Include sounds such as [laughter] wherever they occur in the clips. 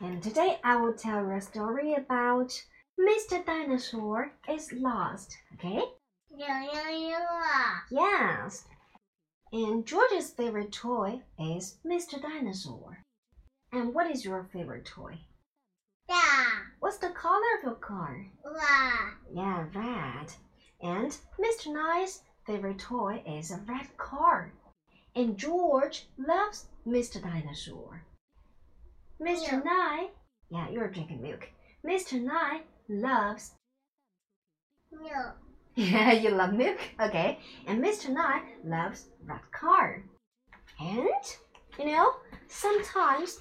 And today I will tell you a story about Mr. Dinosaur is lost. Okay? Yes. And George's favorite toy is Mr. Dinosaur. And what is your favorite toy? Yeah. What's the color of your car? Yeah, red. And Mr. Nice's favorite toy is a red car. And George loves Mr. Dinosaur. Mr. Milk. Nye, yeah, you're drinking milk. Mr. Nye loves, milk. yeah, you love milk, okay. And Mr. Nye loves red car. And, you know, sometimes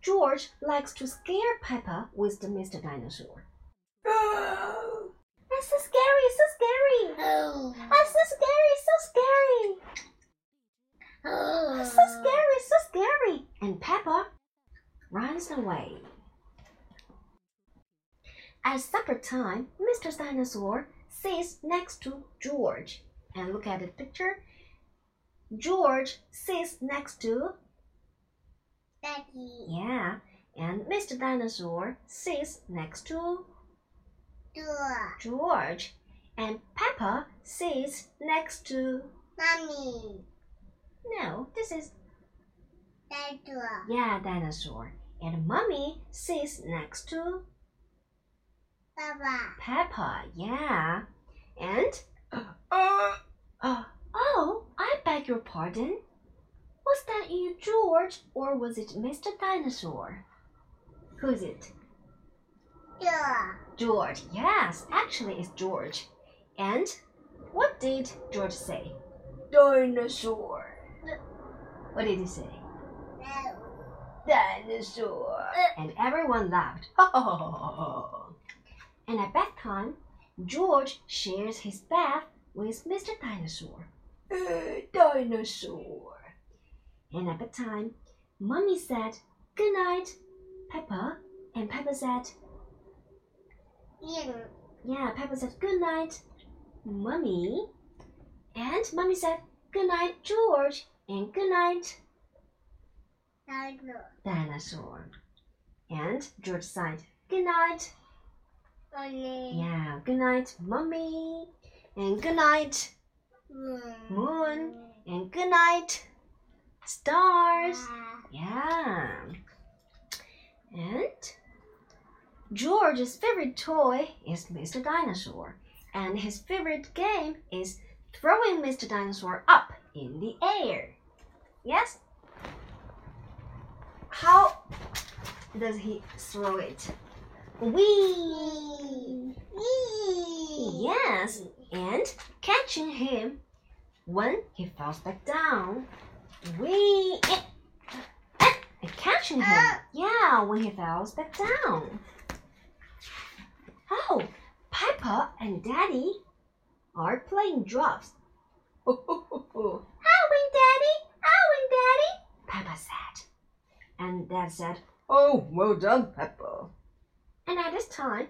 George likes to scare Peppa with the Mr. Dinosaur. [gasps] That's so scary, so scary. Oh. That's so scary, so scary. So scary, so scary. And Peppa runs away. At supper time, Mr. Dinosaur sits next to George. And look at the picture. George sits next to, Daddy, yeah, and Mr. Dinosaur sits next to door, George. And Peppa sits next to, mommy, no, this is, door, yeah, dinosaur. And mommy sits next to Papa, Peppa, yeah. And, [gasps] uh, uh, oh, I beg your pardon. Was that you, George, or was it Mr. Dinosaur? Who's it? door, George, yes, actually it's George. And what did George say? Dinosaur. What did he say? No, Dinosaur. And everyone laughed. [laughs] and at bedtime, George shares his bath with Mr. Dinosaur. Uh, dinosaur. And at bedtime, Mummy said, Good night, Peppa. And Peppa said, in, Yeah, Peppa said, Good night, Mummy. And Mummy said, Good night, George. And good night, dinosaur. And George said, Good night. only, Yeah, good night, Mummy. And good night, moon, Moon. And good night, stars. Ah, Yeah. And George's favorite toy is Mr. Dinosaur. And his favorite game is throwing Mr. Dinosaur up in the air. Yes? How does he throw it? Wee! wee, Yes, and catching him when he falls back down. Wee! eh, eh, and catching him. Yeah, when he falls back down. Oh, Papa and Daddy are playing drops. drums. [laughs] Owen, Daddy! Owen, Daddy! Peppa said. And Dad said, Oh, well done, Peppa. And at this time,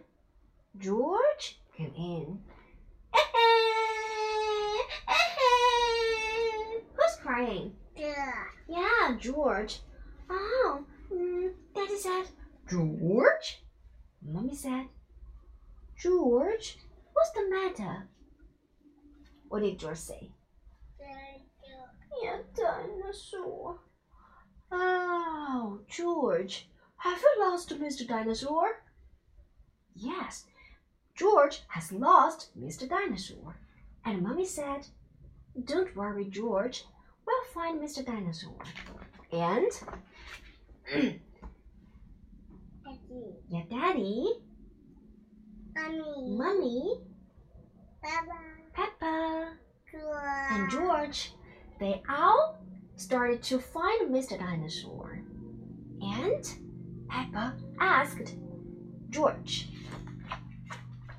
George came in. Who's crying? door, Yeah, George. Oh, mm, Daddy said, George? Mommy said, George, what's the matter? What did George say? that door, Yeah, dinosaur. George, have you lost Mr. Dinosaur? Yes, George has lost Mr. Dinosaur. And Mummy said, Don't worry, George. We'll find Mr. Dinosaur. And, daddy, yeah, Daddy, mommy, Mummy, Papa, Peppa, door, and George, they all started to find Mr. Dinosaur. And Peppa asked George,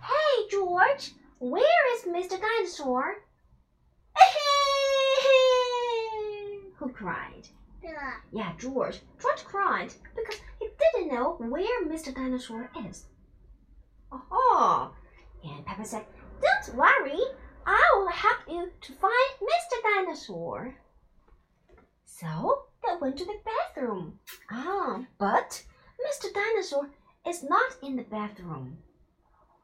Hey, George, where is Mr. Dinosaur? [laughs] Who cried? door, Yeah, George. George cried because he didn't know where Mr. Dinosaur is. Oh, and Peppa said, Don't worry, I will help you to find Mr. Dinosaur. So went to the bathroom. Ah, But Mr. Dinosaur is not in the bathroom.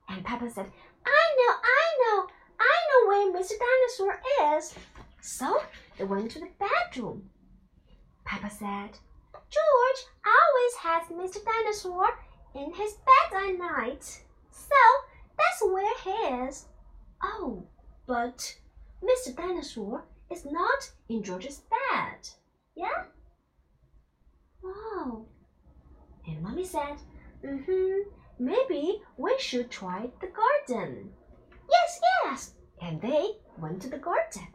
And Peppa said, I know, I know, I know where Mr. Dinosaur is. So they went to the bedroom. Peppa said, George always has Mr. Dinosaur in his bed at night. So that's where he is. Oh, but Mr. Dinosaur is not in George's bed. Yeah? Oh. And Mommy said, mm-hmm, maybe we should try the garden. Yes, yes. And they went to the garden.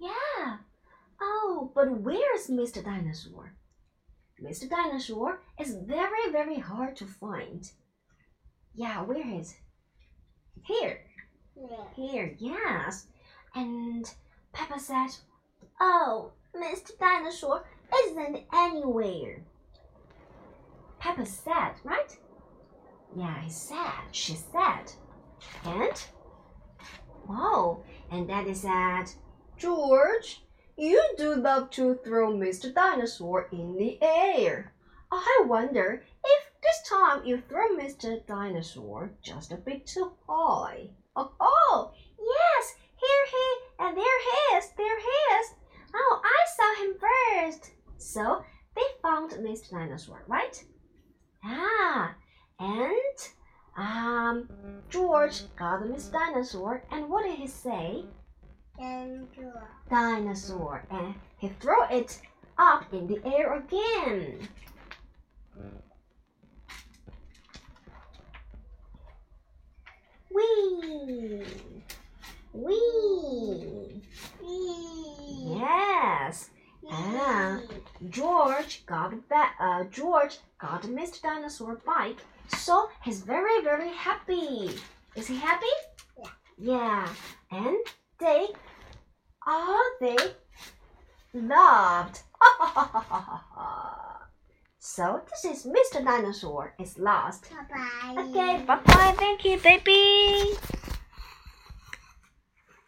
Yeah. Oh, but where's Mr. Dinosaur? Mr. Dinosaur is very, very hard to find. Yeah, where is? Here. Yeah. Here, yes. And Peppa said, Oh, Mr. Dinosaur isn't anywhere. Peppa said, right? Yeah, he said, she said. And? Oh, and Daddy said, George, you do love to throw Mr. Dinosaur in the air. I wonder if this time you throw Mr. Dinosaur just a bit too high. Oh, oh yes, here he, and there he is, there he is. Oh, I saw him first. So they found Mr. Dinosaur, right? Ah, and um, George got Mr. Dinosaur, and what did he say? Dinosaur. Dinosaur, and he threw it up in the air again. Whee! Whee! Yes. Ah. George got back. Uh, George got Mr. Dinosaur bike, so he's very very happy. Is he happy? Yeah. Yeah. And they, oh, they loved. [laughs] so this is Mr. Dinosaur is lost. Bye bye. Okay. Bye bye. Thank you, baby.